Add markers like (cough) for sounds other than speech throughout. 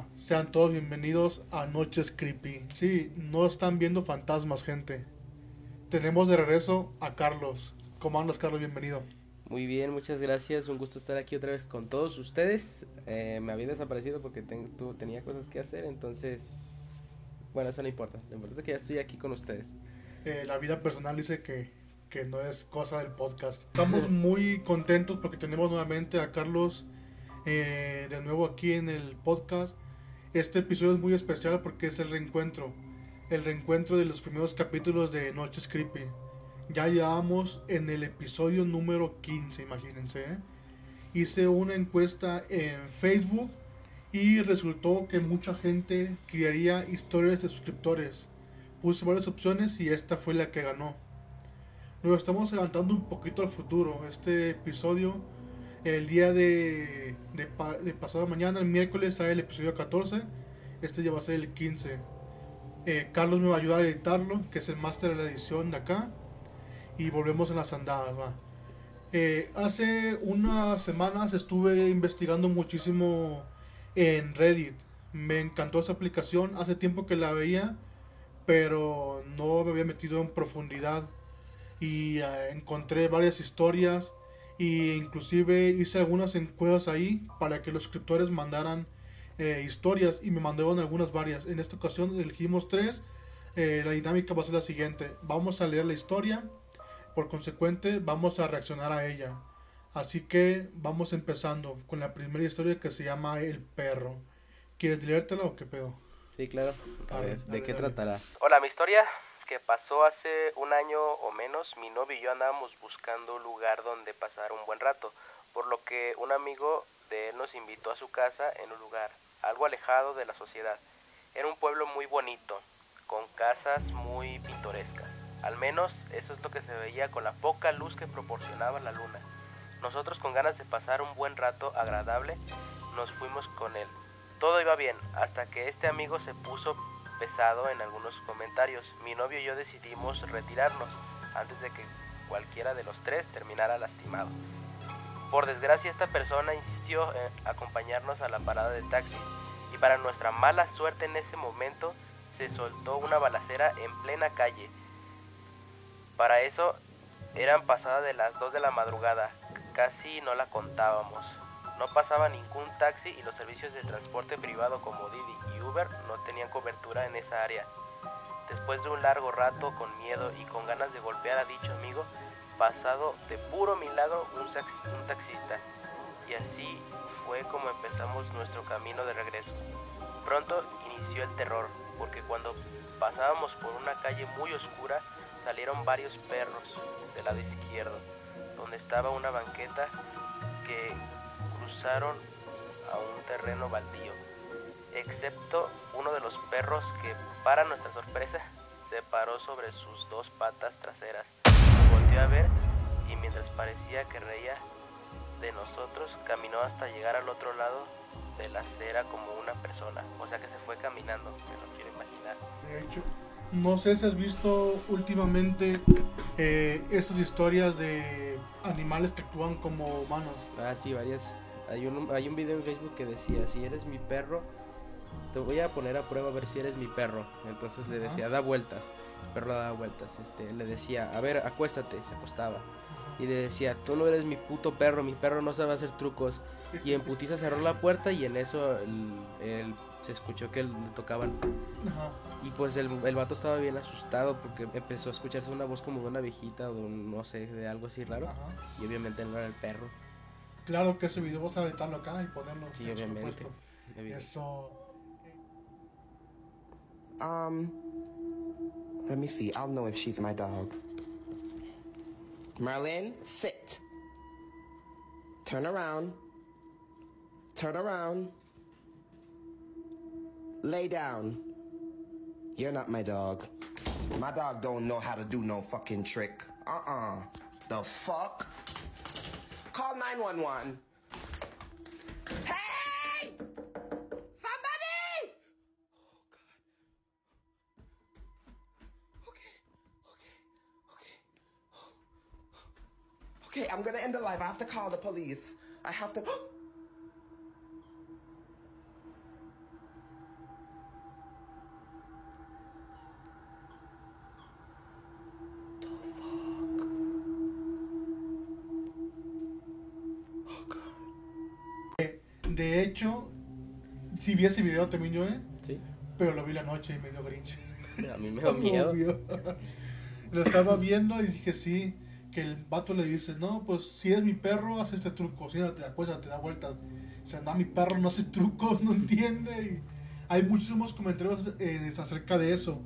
Hola, sean todos bienvenidos a Noches Creepy. Sí, no están viendo fantasmas, gente. Tenemos de regreso a Carlos. ¿Cómo andas, Carlos? Bienvenido. Muy bien, muchas gracias. Un gusto estar aquí otra vez con todos ustedes. Eh, me había desaparecido porque tenía cosas que hacer, entonces... Bueno, eso no importa. Lo importante es que ya estoy aquí con ustedes. Eh, la vida personal dice que, que no es cosa del podcast. Estamos (laughs) muy contentos porque tenemos nuevamente a Carlos eh, de nuevo aquí en el podcast. Este episodio es muy especial porque es el reencuentro. El reencuentro de los primeros capítulos de Noches Creepy. Ya llevamos en el episodio número 15, imagínense. ¿eh? Hice una encuesta en Facebook y resultó que mucha gente quería historias de suscriptores. Puse varias opciones y esta fue la que ganó. Nos estamos adelantando un poquito al futuro. Este episodio, el día de, de, pasado mañana, el miércoles, sale el episodio 14. Este ya va a ser el 15. Eh, Carlos me va a ayudar a editarlo, que es el máster de la edición de acá y volvemos en las andadas. Eh, hace unas semanas estuve investigando muchísimo en Reddit. Me encantó esa aplicación. Hace tiempo que la veía, pero no me había metido en profundidad. Y eh, encontré varias historias. E inclusive hice algunas encuestas ahí para que los suscriptores mandaran eh, historias. Y me mandaron algunas varias. En esta ocasión elegimos tres. la dinámica va a ser la siguiente. Vamos a leer la historia por consecuente, vamos a reaccionar a ella. Así que vamos empezando con la primera historia que se llama El perro. ¿Quieres leértela o qué pedo? Sí, claro. A, ver, ¿de qué tratará? Hola, mi historia que pasó hace un año o menos, mi novio y yo andábamos buscando un lugar donde pasar un buen rato, por lo que un amigo de él nos invitó a su casa en un lugar algo alejado de la sociedad. Era un pueblo muy bonito, con casas muy pintorescas. Al menos eso es lo que se veía con la poca luz que proporcionaba la luna. Nosotros con ganas de pasar un buen rato agradable nos fuimos con él. Todo iba bien hasta que este amigo se puso en algunos comentarios. Mi novio y yo decidimos retirarnos antes de que cualquiera de los tres terminara lastimado. Por desgracia esta persona insistió en acompañarnos a la parada de taxi y para nuestra mala suerte en ese momento se soltó una balacera en plena calle para eso eran pasadas de las 2 de la madrugada, casi no la contábamos. No pasaba ningún taxi y los servicios de transporte privado como Didi y Uber no tenían cobertura en esa área. Después de un largo rato con miedo y con ganas de golpear a dicho amigo, pasado de puro milagro un, un taxista. Y así fue como empezamos nuestro camino de regreso. Pronto inició el terror, porque cuando pasábamos por una calle muy oscura, salieron varios perros del lado izquierdo, donde estaba una banqueta que cruzaron a un terreno baldío, excepto uno de los perros que, para nuestra sorpresa, se paró sobre sus dos patas traseras. Volvió a ver y mientras parecía que reía de nosotros, caminó hasta llegar al otro lado de la acera como una persona, o sea que se fue caminando, me lo quiero imaginar. De hecho, no sé si has visto últimamente eh, estas historias de animales que actúan como humanos. Ah, sí, varias. Hay un, hay un video en Facebook que decía, si eres mi perro, te voy a poner a prueba a ver si eres mi perro. Entonces le decía, da vueltas. El perro da vueltas. Este, le decía, a ver, acuéstate. Se acostaba. Y le decía, tú no eres mi puto perro, mi perro no sabe hacer trucos. Y en putiza cerró la puerta y en eso el se escuchó que le tocaban. Y pues el, el vato estaba bien asustado porque empezó a escucharse una voz como de una viejita o de un, no sé, de algo así raro. Y obviamente no era el perro. Claro que ese video vamos a editarlo acá y ponerlo. Sí, obviamente. Eso. Um, let me see. I'll know if she's my dog. Merlin, sit. Turn around. Turn around. Lay down. You're not my dog. My dog don't know how to do no fucking trick. Uh-uh. The fuck? Call 911. Hey! Somebody! Oh, God. Okay. Okay. Okay. Okay, I'm gonna end the live. I have to call the police. I have to... De hecho, sí vi ese video también yo, ¿eh? Sí. Pero lo vi la noche y me dio grinch. A mí me dio (laughs) miedo. Lo estaba viendo y dije sí, que el vato le dice, no, pues si es mi perro, haz este truco, siéntate, acuéstate, da vueltas. O sea, no, mi perro no hace trucos, (laughs) no entiende. Y hay muchísimos comentarios eh, acerca de eso.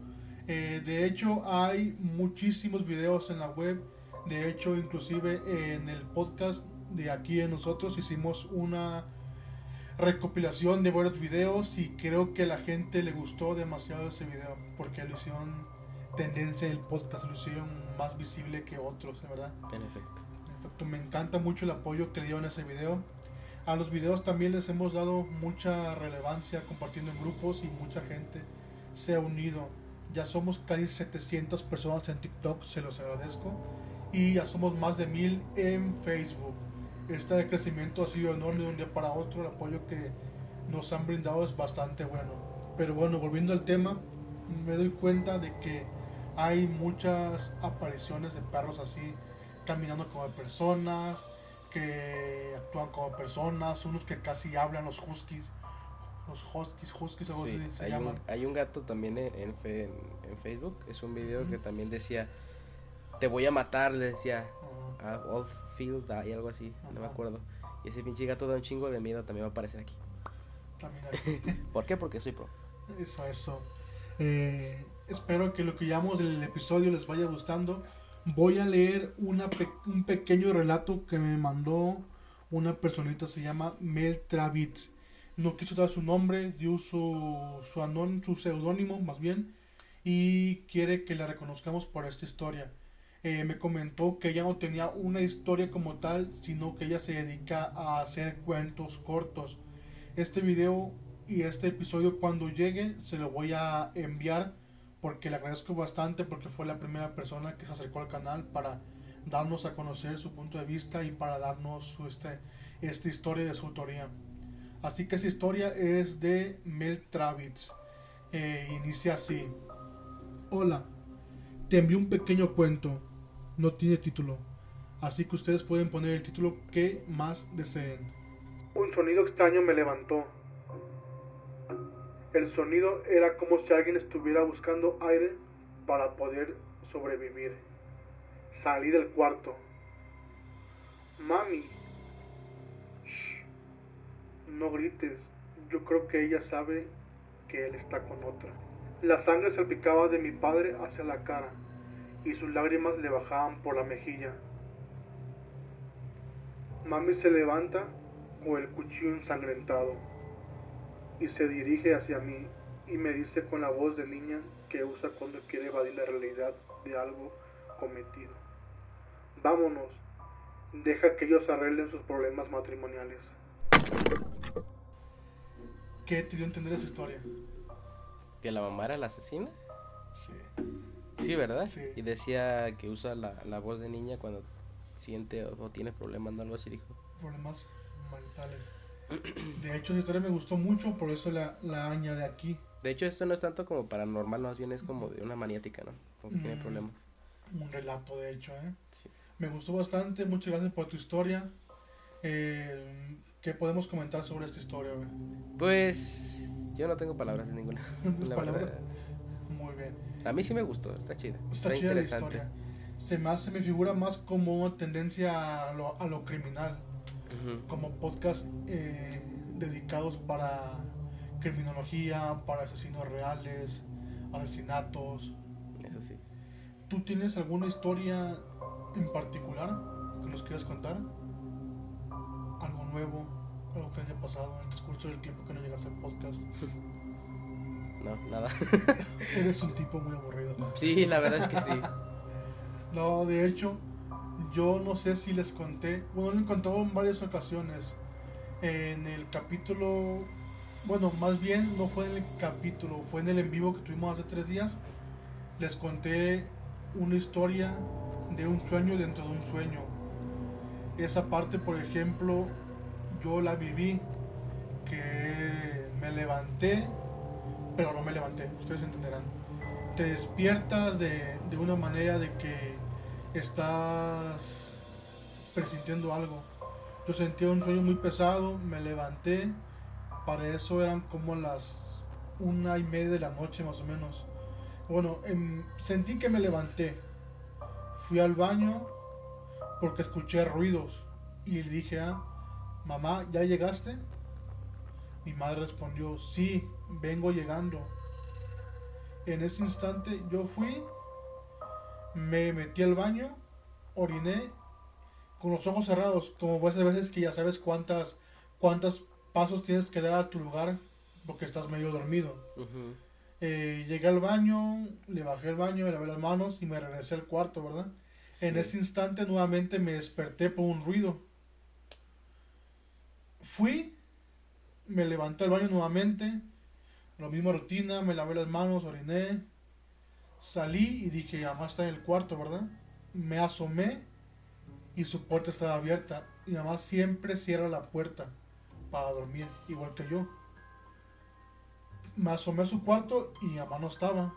Eh, de hecho, hay muchísimos videos en la web. De hecho, inclusive en el podcast de aquí en nosotros hicimos una recopilación de varios videos y creo que a la gente le gustó demasiado ese video porque lo hicieron tendencia el podcast, lo hicieron más visible que otros, verdad. En efecto. En efecto, me encanta mucho el apoyo que dieron a ese video. A los videos también les hemos dado mucha relevancia compartiendo en grupos y mucha gente se ha unido. Ya somos casi 700 personas en TikTok, se los agradezco. Y ya somos más de 1000 en Facebook. Este crecimiento ha sido enorme de un día para otro. El apoyo que nos han brindado es bastante bueno. Pero bueno, volviendo al tema, me doy cuenta de que hay muchas apariciones de perros así, caminando como personas, que actúan como personas, unos que casi hablan, los huskies. Los huskies, huskies, algo Sí, así se hay, llaman. un, hay un gato también en, en, en- Facebook. Es un video que también decía: Te voy a matar. Le decía Ajá. a All Field y algo así. No me Ajá. acuerdo. Y ese pinche gato da un chingo de miedo. También va a aparecer aquí. También (laughs) aquí. ¿Por qué? Porque soy pro. Eso, eso. Eh, espero que lo que llamamos del episodio les vaya gustando. Voy a leer una pe- un pequeño relato que me mandó una personita, se llama Mel Travitz. No quiso dar su nombre, dio su, su, anón- su seudónimo más bien, y quiere que la reconozcamos por esta historia. Eh, me comentó que ella no tenía una historia como tal, sino que ella se dedica a hacer cuentos cortos. Este video y este episodio cuando llegue se lo voy a enviar porque le agradezco bastante porque fue la primera persona que se acercó al canal para darnos a conocer su punto de vista y para darnos su, este, esta historia de su autoría. Así que esa historia es de Mel Travitz. Eh, inicia así. Hola, te envío un pequeño cuento. No tiene título. Así que ustedes pueden poner el título que más deseen. Un sonido extraño me levantó. El sonido era como si alguien estuviera buscando aire para poder sobrevivir. Salí del cuarto. Mami. Shh. No grites. Yo creo que ella sabe que él está con otra. La sangre salpicaba de mi padre hacia la cara y sus lágrimas le bajaban por la mejilla. Mami se levanta con el cuchillo ensangrentado y se dirige hacia mí y me dice con la voz de niña que usa cuando quiere evadir la realidad de algo cometido. Vámonos, deja que ellos arreglen sus problemas matrimoniales. ¿Qué te dio a entender esa historia? ¿Que la mamá era la asesina? Sí. Sí, ¿verdad? Sí. Y decía que usa la, la voz de niña cuando siente o, o tiene problemas, ¿no? Algo así dijo. Problemas maritales. De hecho, esa historia me gustó mucho, por eso la, la añade aquí. De hecho, esto no es tanto como paranormal, más bien es como de una maniática, ¿no? Como que tiene problemas. Un relato, de hecho, ¿eh? Sí. Me gustó bastante, muchas gracias por tu historia. Eh, ¿Qué podemos comentar sobre esta historia? güey? Pues yo no tengo palabras de ninguna. (laughs) ¿Tus la palabras? Muy bien. A mí sí me gustó, está chida. Está, chida la historia. Se me, hace, me figura más como tendencia a lo, a lo criminal, Ujú. como podcast eh, dedicados para criminología, para asesinos reales, asesinatos. Eso sí. ¿Tú tienes alguna historia en particular que nos quieras contar? ¿Algo nuevo? ¿Algo que haya pasado en el transcurso del tiempo que no llegaste al podcast? (laughs) No, nada. (laughs) Eres un tipo muy aburrido. sí, la verdad es que sí. (laughs) No, de hecho, yo no sé si les conté, bueno, lo he contado en varias ocasiones. En el capítulo, bueno, más bien no fue en el capítulo, fue en el en vivo que tuvimos hace tres días. Les conté una historia de un sueño dentro de un sueño. Esa parte, por ejemplo, yo la viví, que me levanté, pero no me levanté, ustedes entenderán te despiertas de, de una manera de que estás presintiendo algo. Yo sentía un sueño muy pesado, me levanté. Para eso eran como las una y media de la noche más o menos. Bueno, em, sentí que me levanté. Fui al baño porque escuché ruidos y le dije a mamá, ¿ya llegaste? Mi madre respondió, sí, vengo llegando. En ese instante yo fui, me metí al baño, oriné con los ojos cerrados, como esas veces que ya sabes cuántas, cuántos pasos tienes que dar a tu lugar porque estás medio dormido. Eh, llegué al baño, le bajé el baño, me lavé las manos y me regresé al cuarto, ¿verdad? En ese instante nuevamente me desperté por un ruido. Fui, me levanté al baño nuevamente, la misma rutina, me lavé las manos, oriné, salí y dije, mamá está en el cuarto, ¿verdad? Me asomé y su puerta estaba abierta. Mi mamá siempre cierra la puerta para dormir, igual que yo. Me asomé a su cuarto y mamá no estaba.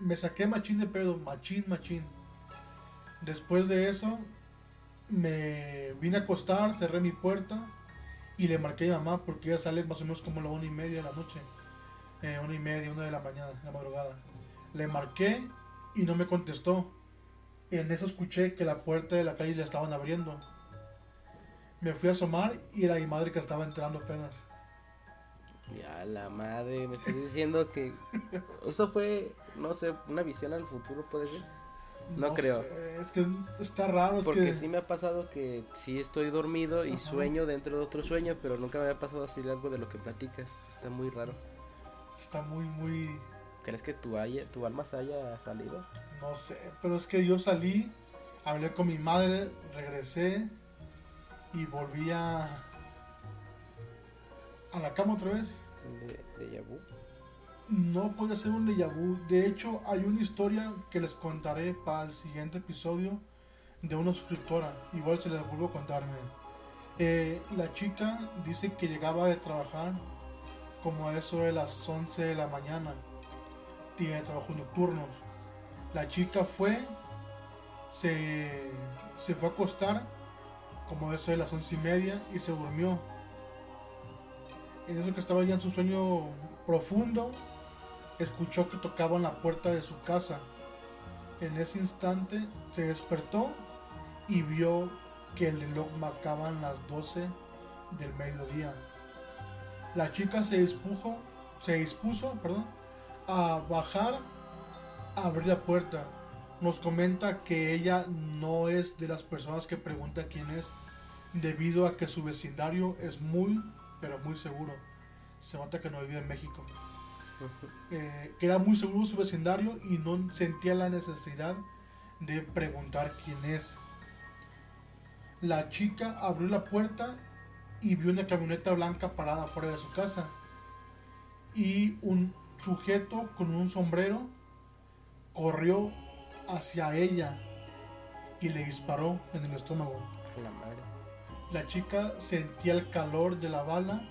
Me saqué machín de pedo, machín, machín. Después de eso, me vine a acostar, cerré mi puerta y le marqué a mamá porque ella sale más o menos como la una y media de la noche. Eh, una y media, una de la mañana, de la madrugada. Le marqué y no me contestó. En eso escuché que la puerta de la calle la estaban abriendo. Me fui a asomar y era mi madre que estaba entrando apenas. Ya la madre, me estás diciendo que eso fue, no sé, una visión al futuro puede ser. No creo. sé, es que está raro. Es Porque que sí me ha pasado que sí estoy dormido y Ajá. sueño dentro de otro sueño, pero nunca me había pasado así algo de lo que platicas. Está muy raro. Está muy, muy. ¿Crees que tu, haya- tu alma se haya salido? No sé, pero es que yo salí, hablé con mi madre, regresé y volví a. a la cama otra vez. De, de Yabu. No puede ser un déjà vu. De hecho, hay una historia que les contaré para el siguiente episodio de una suscriptora. Igual se les vuelvo a contarme. Eh, la chica dice que llegaba de trabajar como eso de las 11 de la mañana. Tiene trabajos nocturnos. La chica fue, se, se fue a acostar como eso de las 11 y media y se durmió. En eso que estaba ya en su sueño profundo, escuchó que tocaban la puerta de su casa. En ese instante se despertó y vio que el reloj marcaban las 12 del mediodía. La chica se dispuso, se dispuso, perdón, a bajar, a abrir la puerta. Nos comenta que ella no es de las personas que pregunta quién es, debido a que su vecindario es muy, pero muy seguro. Se nota que no vive en México eh, que era muy seguro su vecindario y no sentía la necesidad de preguntar quién es. La chica abrió la puerta y vio una camioneta blanca parada fuera de su casa y un sujeto con un sombrero corrió hacia ella y le disparó en el estómago. La madre. La chica sentía el calor de la bala,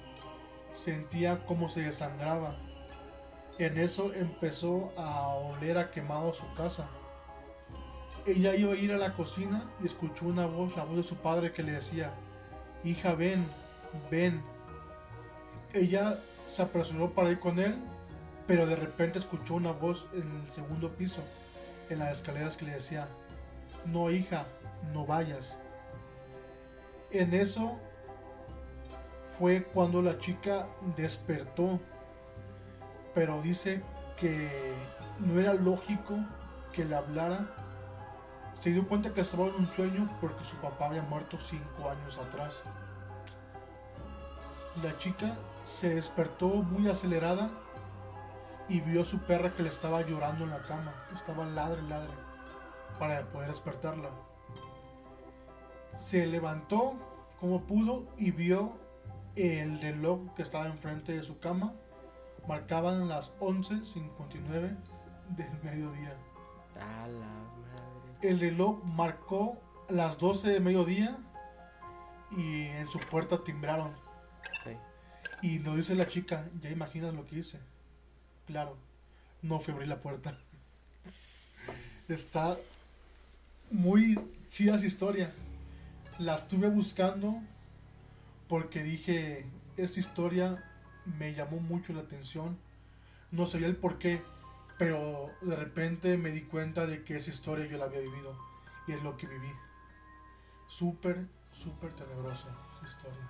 sentía cómo se desangraba. En eso empezó a oler a quemado su casa. Ella iba a ir a la cocina y escuchó una voz, la voz de su padre que le decía, hija ven, ven. Ella se apresuró para ir con él, pero de repente escuchó una voz en el segundo piso, en las escaleras que le decía, no hija, no vayas. En eso fue cuando la chica despertó, pero dice que no era lógico que le hablara. Se dio cuenta que estaba en un sueño porque su papá había muerto cinco años atrás. La chica se despertó muy acelerada y vio a su perra que le estaba llorando en la cama. Estaba ladre, ladre para poder despertarla. Se levantó como pudo y vio el reloj que estaba enfrente de su cama. Marcaban las 11.59 del mediodía. A la madre. El reloj marcó las 12 de mediodía y en su puerta timbraron. Y nos dice la chica, ya imaginas lo que hice. Claro, no fui a abrir la puerta. (laughs) Está muy chida esa historia. La estuve buscando porque dije, esta historia me llamó mucho la atención. No sabía el por qué, pero de repente me di cuenta de que esa historia yo la había vivido y es lo que viví. Súper, súper tenebrosa esa historia.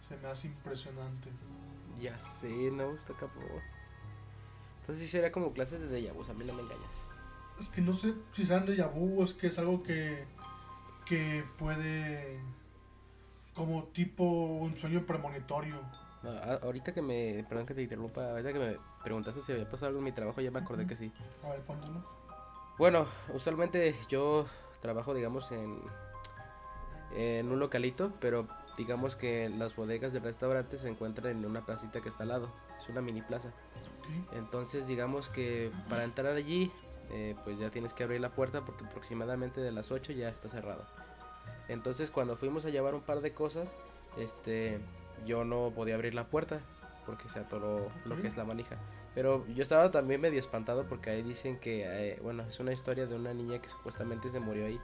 Se me hace impresionante. Ya sé, no, está cabrón. Entonces sí sería como clases de déjà vu, a mí no me engañas. Es que no sé si sean déjà vu o es que es algo que, que puede como tipo un sueño premonitorio. No, ahorita que me, perdón que te interrumpa, ahorita que me preguntaste si había pasado algo en mi trabajo, ya me acordé que sí. A ver, póntelo. Bueno, usualmente yo trabajo, digamos, en, en un localito, pero digamos que las bodegas del restaurante se encuentran en una placita que está al lado. Es una mini plaza. Entonces, digamos que para entrar allí, eh, pues ya tienes que abrir la puerta porque aproximadamente de las 8 ya está cerrado. Entonces, cuando fuimos a llevar un par de cosas, este, yo no podía abrir la puerta porque se atoró lo que es la manija. Pero yo estaba también medio espantado porque ahí dicen que, eh, bueno, es una historia de una niña que supuestamente se murió ahí,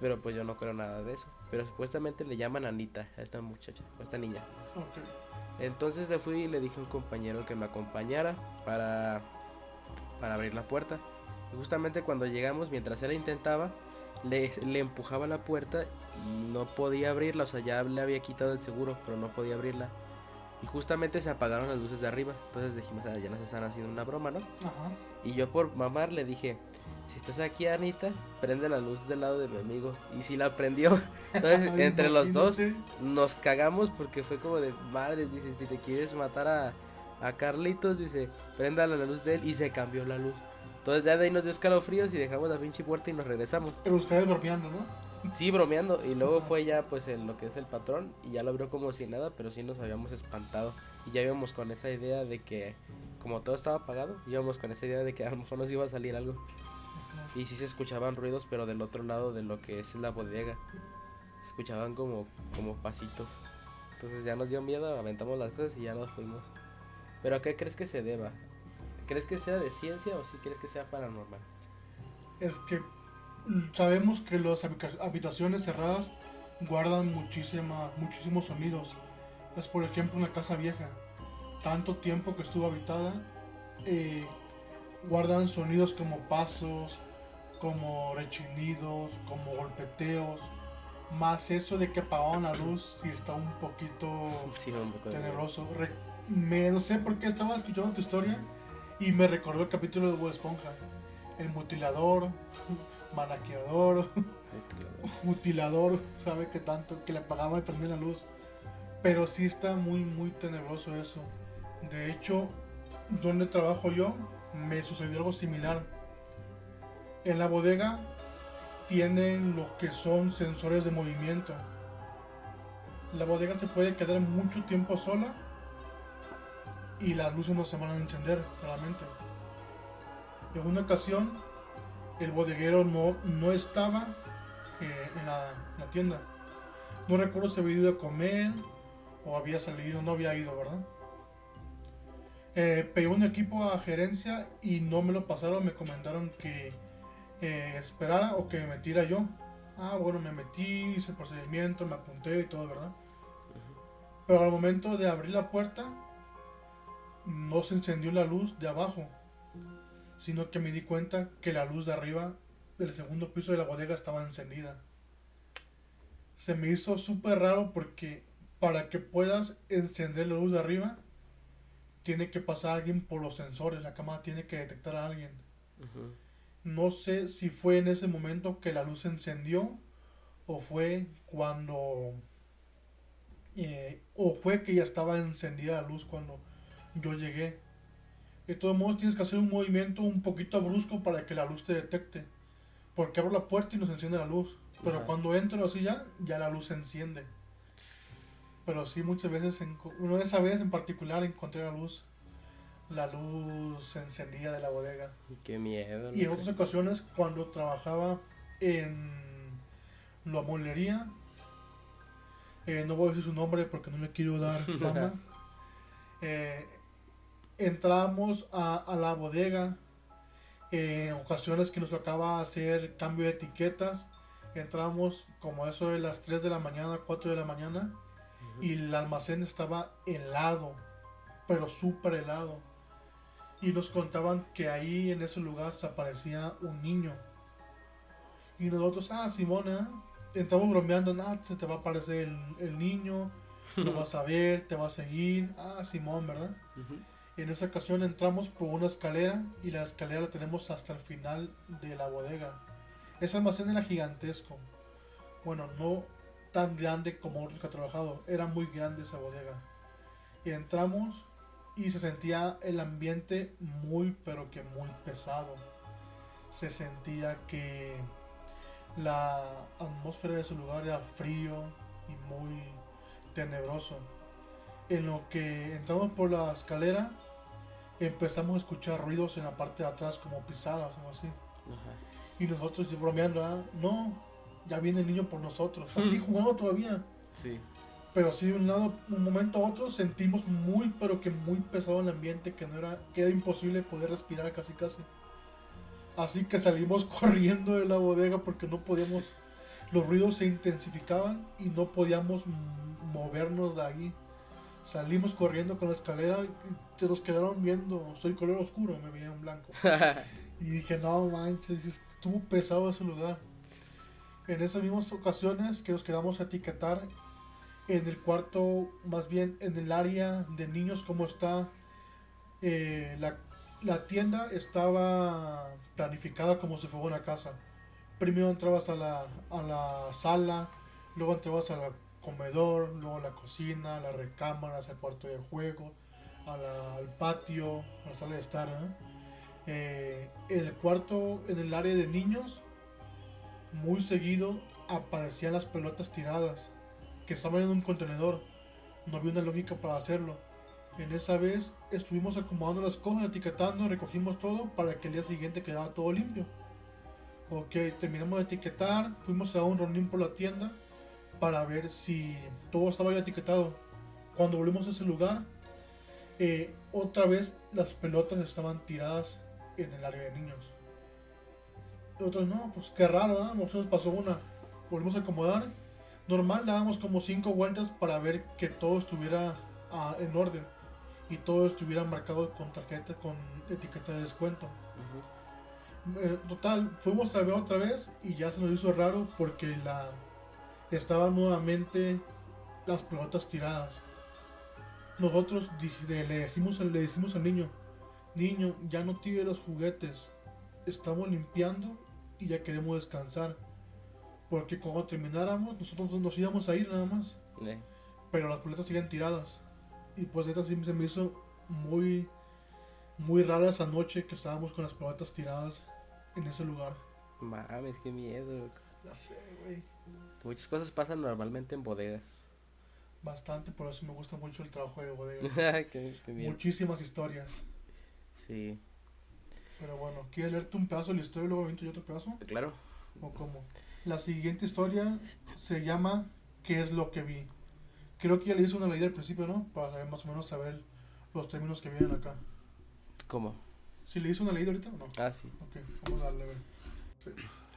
pero pues yo no creo nada de eso. Pero supuestamente le llaman Anita a esta muchacha, a esta niña. Entonces le fui y le dije a un compañero que me acompañara para, para abrir la puerta. Y justamente cuando llegamos, mientras él intentaba, le, le empujaba la puerta y no podía abrirla. O sea, ya le había quitado el seguro, pero no podía abrirla. Y justamente se apagaron las luces de arriba. Entonces dijimos, ah, ya nos están haciendo una broma, ¿no? Ajá. Y yo por mamar le dije, si estás aquí, Anita, prende la luz del lado de mi amigo. Y si la prendió. (laughs) Entonces, Ay, entre los dos nos cagamos porque fue como de madre, dice, si te quieres matar a, a Carlitos, dice, préndale la luz de él y se cambió la luz. Entonces ya de ahí nos dio escalofríos y dejamos la pinche puerta y nos regresamos. Pero ustedes bromeando, ¿no? Sí, bromeando. Y luego fue ya pues en lo que es el patrón y ya lo abrió como si nada, pero sí nos habíamos espantado. Y ya íbamos con esa idea de que como todo estaba apagado, íbamos con esa idea de que a lo mejor nos iba a salir algo. Y sí se escuchaban ruidos, pero del otro lado de lo que es la bodega. Se escuchaban como, como pasitos. Entonces ya nos dio miedo, aventamos las cosas y ya nos fuimos. Pero ¿a qué crees que se deba? ¿Crees que sea de ciencia o sí crees que sea paranormal? Es que sabemos que las habitaciones cerradas guardan muchísima, muchísimos sonidos. Es por ejemplo una casa vieja. Tanto tiempo que estuvo habitada, eh, guardan sonidos como pasos, como rechinidos, como golpeteos. Más eso de que apagaban la luz si está un poquito Sí, un poco tenebroso. Re- me, no sé por qué estaba escuchando tu historia y me recordó el capítulo de Bob Esponja. El mutilador, (laughs) manaqueador, (laughs) mutilador, sabe que tanto, que le apagaba y prendía la luz. Pero sí está muy, muy tenebroso eso. De hecho, donde trabajo yo, me sucedió algo similar. En la bodega tienen lo que son sensores de movimiento. La bodega se puede quedar mucho tiempo sola y las luces no se van a encender claramente. En una ocasión, el bodeguero no, no estaba eh, en la, la tienda. No recuerdo si había ido a comer o había salido, no había ido, ¿verdad? Eh, pedí un equipo a gerencia y no me lo pasaron, me comentaron que eh, esperara o que me metiera yo. Ah, bueno, me metí, hice el procedimiento, me apunté y todo, ¿verdad? Pero al momento de abrir la puerta, no se encendió la luz de abajo, sino que me di cuenta que la luz de arriba del segundo piso de la bodega estaba encendida. Se me hizo súper raro porque para que puedas encender la luz de arriba, tiene que pasar alguien por los sensores, la cámara tiene que detectar a alguien. No sé si fue en ese momento que la luz se encendió o fue cuando eh, o fue que ya estaba encendida la luz cuando yo llegué. De todos modos tienes que hacer un movimiento un poquito brusco para que la luz te detecte. Porque abro la puerta y nos enciende la luz. Pero Ajá. cuando entro así ya, ya la luz se enciende. Pero sí muchas veces, enco- una esa vez en particular encontré la luz, la luz encendida de la bodega. Qué miedo. Y en otras ocasiones, cuando trabajaba en la molería, eh, no voy a decir su nombre porque no le quiero dar (laughs) fama, eh, entramos a, a la bodega eh, en ocasiones que nos tocaba hacer cambio de etiquetas. Entramos como eso de las 3 de la mañana, 4 de la mañana y el almacén estaba helado, pero súper helado. Y nos contaban que ahí en ese lugar se aparecía un niño. Y nosotros, ah, Simona, estamos bromeando, nada, se te va a aparecer el, el niño, lo (laughs) vas a ver, te va a seguir. Ah, Simón, ¿verdad? En esa ocasión entramos por una escalera y la escalera la tenemos hasta el final de la bodega. Ese almacén era gigantesco. Bueno, no tan grande como otros que ha trabajado. Era muy grande esa bodega. Y entramos y se sentía el ambiente muy, pero que muy pesado. Se sentía que la atmósfera de ese lugar era frío y muy tenebroso. En lo que entramos por la escalera, empezamos a escuchar ruidos en la parte de atrás, como pisadas o así. Y nosotros bromeando, "Ah, no, ya viene el niño por nosotros. Así jugando todavía. Sí. Pero sí, de un lado, un momento a otro, sentimos muy, pero que muy pesado el ambiente, que no era, que era imposible poder respirar casi casi. Así que salimos (laughs) corriendo de la bodega porque no podíamos, los ruidos se intensificaban y no podíamos movernos de ahí. Salimos corriendo con la escalera y se nos quedaron viendo, soy color oscuro, me veían blanco. (laughs) Y dije, no manches, estuvo pesado ese lugar. En esas mismas ocasiones que nos quedamos a etiquetar en el cuarto, más bien en el área de niños, cómo está. eh, la, la tienda estaba planificada como si fuera una casa. Primero entrabas a la, a la sala, luego entrabas al comedor, luego la cocina, las recámaras, al cuarto de juego, a la- al patio, a la sala de estar. ¿eh? En el cuarto, en el área de niños, muy seguido aparecían las pelotas tiradas que estaban en un contenedor. No había una lógica para hacerlo. En esa vez estuvimos acomodando las cosas, etiquetando, recogimos todo para que el día siguiente quedara todo limpio. Ok, terminamos de etiquetar, fuimos a un reunión por la tienda para ver si todo estaba ya etiquetado. Cuando volvimos a ese lugar, eh, otra vez las pelotas estaban tiradas en el área de niños. Otros no, pues qué raro, ¿ah? Nosotros pasó una. Volvimos a acomodar. Normal, dábamos como cinco vueltas para ver que todo estuviera ah, en orden y todo estuviera marcado con tarjeta, con etiqueta de descuento. Eh, total, fuimos a ver otra vez y ya se nos hizo raro porque la estaban nuevamente las pelotas tiradas. Nosotros le dijimos, le dijimos al niño, niño, ya no tire los juguetes, estamos limpiando y ya queremos descansar. Porque cuando termináramos, nosotros nos íbamos a ir nada más. Pero las pelotas siguen tiradas. Y pues esta sí se me hizo muy, muy rara esa noche que estábamos con las pelotas tiradas en ese lugar. Mames, qué miedo. Ya sé, güey. Muchas cosas pasan normalmente en bodegas. Bastante, por eso me gusta mucho el trabajo de bodega. (laughs) qué, qué miedo. Muchísimas historias. Sí, Pero bueno, ¿quieres leerte un pedazo de la historia y luego yo otro pedazo? claro. ¿O cómo? La siguiente historia se llama ¿Qué es lo que vi? Creo que ya le hice una leída al principio, ¿no? Para saber más o menos saber los términos que vienen acá. ¿Cómo? ¿Si le hice una leída ahorita o no? Ah, sí. Ok, vamos a darle a ver.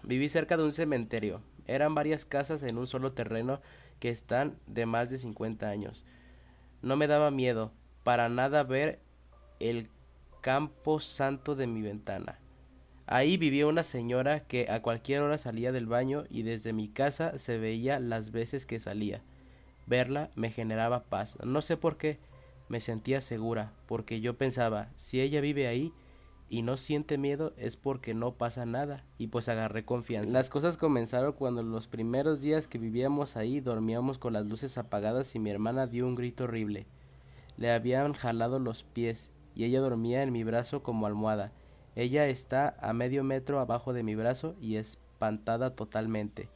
Viví cerca de un cementerio. Eran varias casas en un solo terreno que están de más de 50 años. No me daba miedo para nada ver el campo santo de mi ventana. Ahí vivía una señora que a cualquier hora salía del baño y desde mi casa se veía las veces que salía. Verla me generaba paz. No sé por qué. Me sentía segura, porque yo pensaba, si ella vive ahí, y no siente miedo es porque no pasa nada y pues agarré confianza. Las cosas comenzaron cuando los primeros días que vivíamos ahí dormíamos con las luces apagadas y mi hermana dio un grito horrible. Le habían jalado los pies y ella dormía en mi brazo como almohada. Ella está a medio metro abajo de mi brazo y espantada totalmente.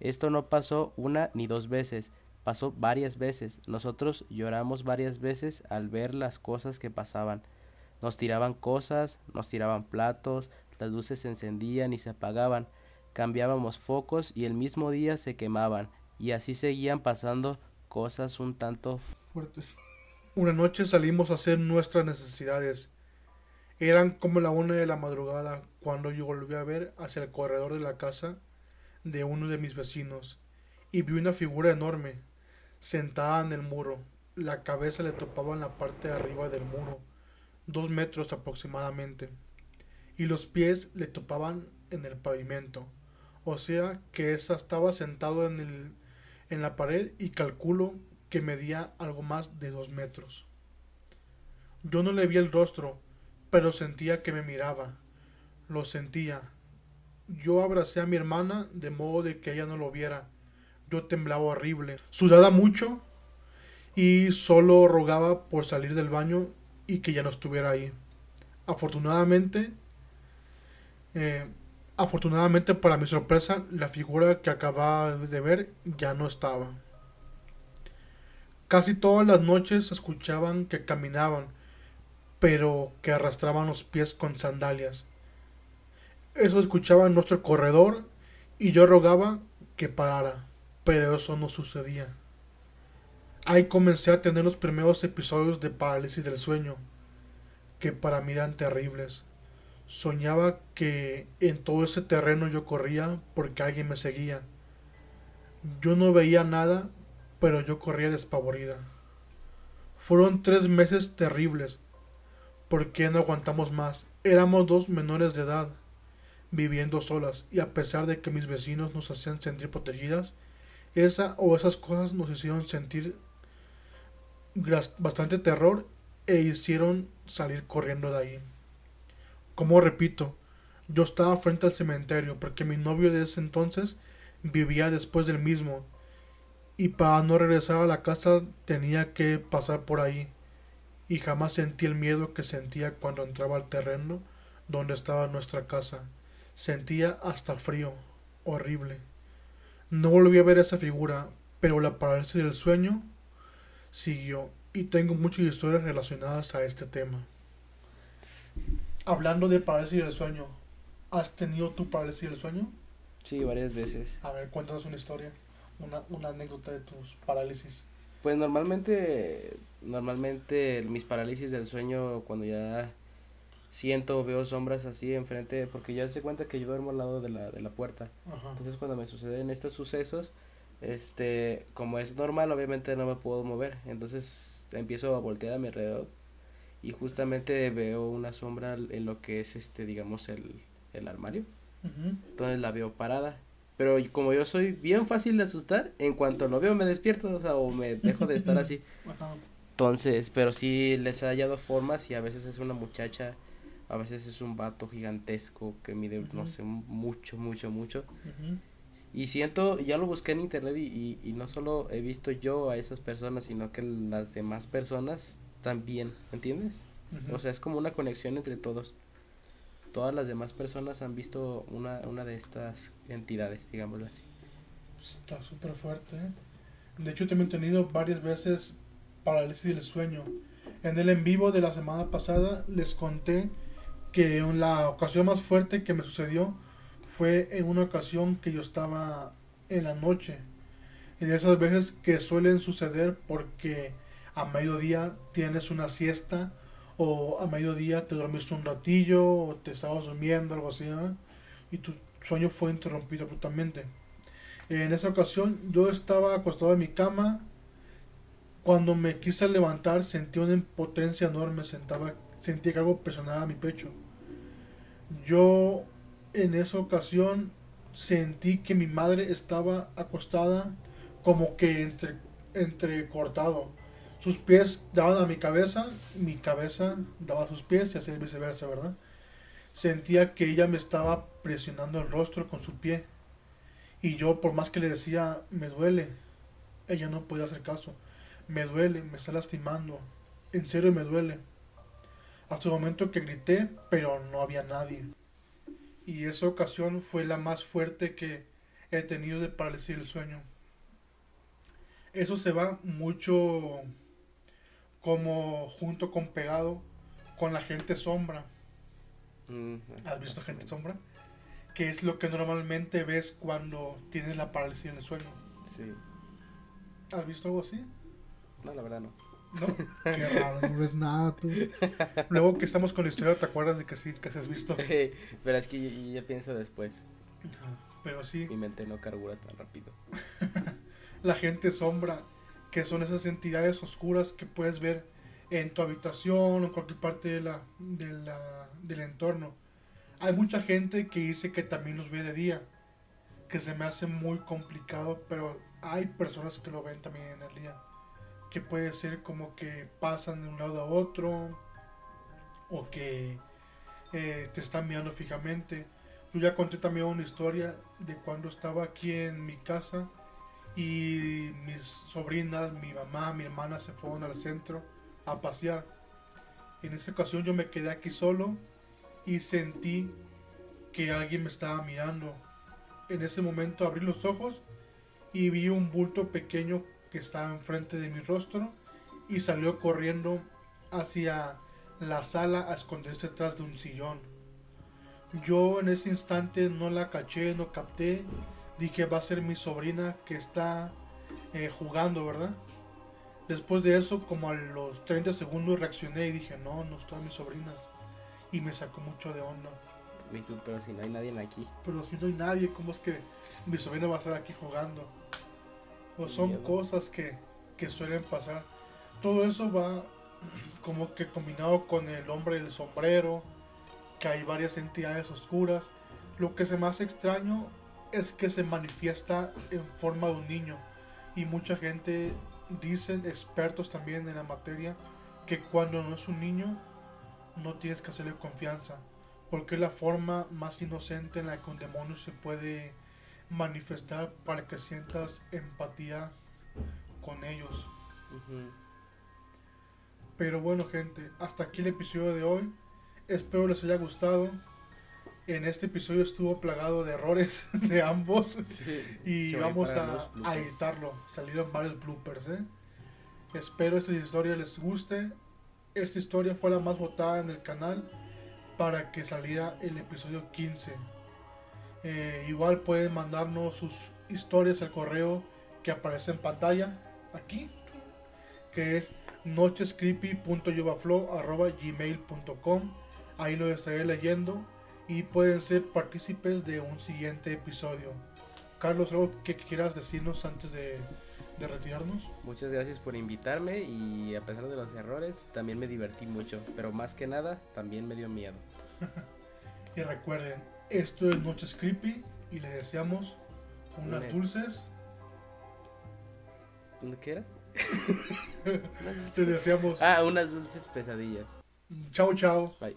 Esto no pasó una ni dos veces, pasó varias veces. Nosotros lloramos varias veces al ver las cosas que pasaban. Nos tiraban cosas, nos tiraban platos, las luces se encendían y se apagaban, cambiábamos focos y el mismo día se quemaban, y así seguían pasando cosas un tanto fuertes. Una noche salimos a hacer nuestras necesidades. Eran como la una de la madrugada cuando yo volví a ver hacia el corredor de la casa de uno de mis vecinos y vi una figura enorme. sentada en el muro. La cabeza le topaba en la parte de arriba del muro, dos metros aproximadamente, y los pies le topaban en el pavimento. O sea que esa estaba sentado en, el, en la pared y calculo que medía algo más de dos metros. Yo no le vi el rostro, pero sentía que me miraba. Lo sentía. Yo abracé a mi hermana de modo de que ella no lo viera. Yo temblaba horrible, sudaba mucho y solo rogaba por salir del baño y que ya no estuviera ahí. Afortunadamente, eh, afortunadamente para mi sorpresa, la figura que acababa de ver ya no estaba. Casi todas las noches escuchaban que caminaban, pero que arrastraban los pies con sandalias. Eso escuchaba en nuestro corredor y yo rogaba que parara, pero eso no sucedía. Ahí comencé a tener los primeros episodios de parálisis del sueño, que para mí eran terribles. Soñaba que en todo ese terreno yo corría porque alguien me seguía. Yo no veía nada, pero yo corría despavorida. Fueron tres meses terribles, porque no aguantamos más. Éramos dos menores de edad, viviendo solas, y a pesar de que mis vecinos nos hacían sentir protegidas, esa o esas cosas nos hicieron sentir bastante terror e hicieron salir corriendo de ahí. Como repito, yo estaba frente al cementerio porque mi novio de ese entonces vivía después del mismo y para no regresar a la casa tenía que pasar por ahí y jamás sentí el miedo que sentía cuando entraba al terreno donde estaba nuestra casa. Sentía hasta frío, horrible. No volví a ver esa figura, pero la parálisis del sueño siguió y tengo muchas historias relacionadas a este tema. Hablando de parálisis del sueño, ¿has tenido tu parálisis del sueño? Sí, varias veces. A ver, cuéntanos una historia, una, una anécdota de tus parálisis. Pues normalmente, normalmente mis parálisis del sueño cuando ya siento o veo sombras así enfrente, porque ya se cuenta que yo duermo al lado de la, de la puerta. Entonces cuando me suceden estos sucesos, este, como es normal, obviamente no me puedo mover. Entonces empiezo a voltear a mi alrededor y justamente veo una sombra en lo que es este, digamos, el, el armario. Entonces la veo parada. Pero como yo soy bien fácil de asustar, en cuanto lo veo me despierto, o sea, o me dejo de estar así. (laughs) Entonces, pero sí les he hallado formas y a veces es una muchacha, a veces es un vato gigantesco que mide, no sé, mucho, mucho, mucho. Y siento, ya lo busqué en internet y, y, no solo he visto yo a esas personas, sino que las demás personas también, ¿entiendes? O sea, es como una conexión entre todos. Todas las demás personas han visto una, una de estas entidades, digámoslo así. Está súper fuerte. ¿eh? De hecho, también he tenido varias veces parálisis del sueño. En el en vivo de la semana pasada les conté que en la ocasión más fuerte que me sucedió fue en una ocasión que yo estaba en la noche. De esas veces que suelen suceder porque a mediodía tienes una siesta o a mediodía te dormiste un ratillo o te estabas durmiendo, algo así, y tu sueño fue interrumpido abruptamente. En esa ocasión yo estaba acostado en mi cama. Cuando me quise levantar sentí una impotencia enorme, sentaba, sentí que algo presionaba mi pecho. Yo en esa ocasión sentí que mi madre estaba acostada como que entre, entrecortado. Sus pies daban a mi cabeza, mi cabeza daba a sus pies y así viceversa, ¿verdad? Sentía que ella me estaba presionando el rostro con su pie. Y yo, por más que le decía, me duele, ella no podía hacer caso. Me duele, me está lastimando. En serio me duele. Hasta el momento que grité, pero no había nadie y esa ocasión fue la más fuerte que he tenido de parálisis del sueño. Eso se va mucho como junto con pegado con la gente sombra. Mm, ¿Has visto gente sombra? Que es lo que normalmente ves cuando tienes la parálisis del sueño. Sí. ¿Has visto algo así? No, la verdad no. ¿No? (laughs) Qué raro, no ves nada tú. Luego que estamos con la historia, ¿te acuerdas de que sí, que has visto? (laughs) Pero es que yo, yo pienso después. Pero sí. Mi mente no carbura tan rápido. (laughs) la gente sombra que son esas entidades oscuras que puedes ver en tu habitación o en cualquier parte de la, de la, del entorno. Hay mucha gente que dice que también los ve de día, que se me hace muy complicado, pero hay personas que lo ven también en el día, que puede ser como que pasan de un lado a otro o que eh, te están mirando fijamente. Yo ya conté también una historia de cuando estaba aquí en mi casa y mis sobrinas, mi mamá, mi hermana se fueron al centro a pasear. En esa ocasión yo me quedé aquí solo y sentí que alguien me estaba mirando. En ese momento abrí los ojos y vi un bulto pequeño que estaba enfrente de mi rostro y salió corriendo hacia la sala a esconderse detrás de un sillón. Yo en ese instante no la caché, no capté. Dije va a ser mi sobrina que está eh, jugando, ¿verdad? Después de eso, como a los 30 segundos reaccioné y dije, no, no están mis sobrinas. Y me sacó mucho de onda. Pero si no hay nadie aquí. Pero si no hay nadie, ¿cómo es que mi (laughs) sobrina va a estar aquí jugando? O son cosas que, que suelen pasar. Todo eso va como que combinado con el hombre del sombrero, que hay varias entidades oscuras. Lo que se hace extraño es que se manifiesta en forma de un niño. Y mucha gente dicen, expertos también en la materia, que cuando no es un niño, no tienes que hacerle confianza. Porque es la forma más inocente en la que un demonio se puede manifestar para que sientas empatía con ellos. Pero bueno, gente, hasta aquí el episodio de hoy. Espero les haya gustado. En este episodio estuvo plagado de errores (laughs) de ambos. Sí, Y vamos a, editarlo. Salieron varios bloopers, ¿eh? Espero esta historia les guste. Esta historia fue la más votada en el canal para que saliera el episodio 15. Eh, igual pueden mandarnos sus historias al correo que aparece en pantalla aquí, que es nochescreepy.yovaflow.gmail.com Ahí lo estaré leyendo y pueden ser partícipes de un siguiente episodio. Carlos, ¿algo que quieras decirnos antes de, de retirarnos? Muchas gracias por invitarme y a pesar de los errores, también me divertí mucho. Pero más que nada, también me dio miedo. (laughs) Y recuerden, esto es Noches Creepy y le deseamos unas Una- dulces. ¿Qué era? (laughs) Le deseamos Ah, unas dulces pesadillas. chao chao. Bye.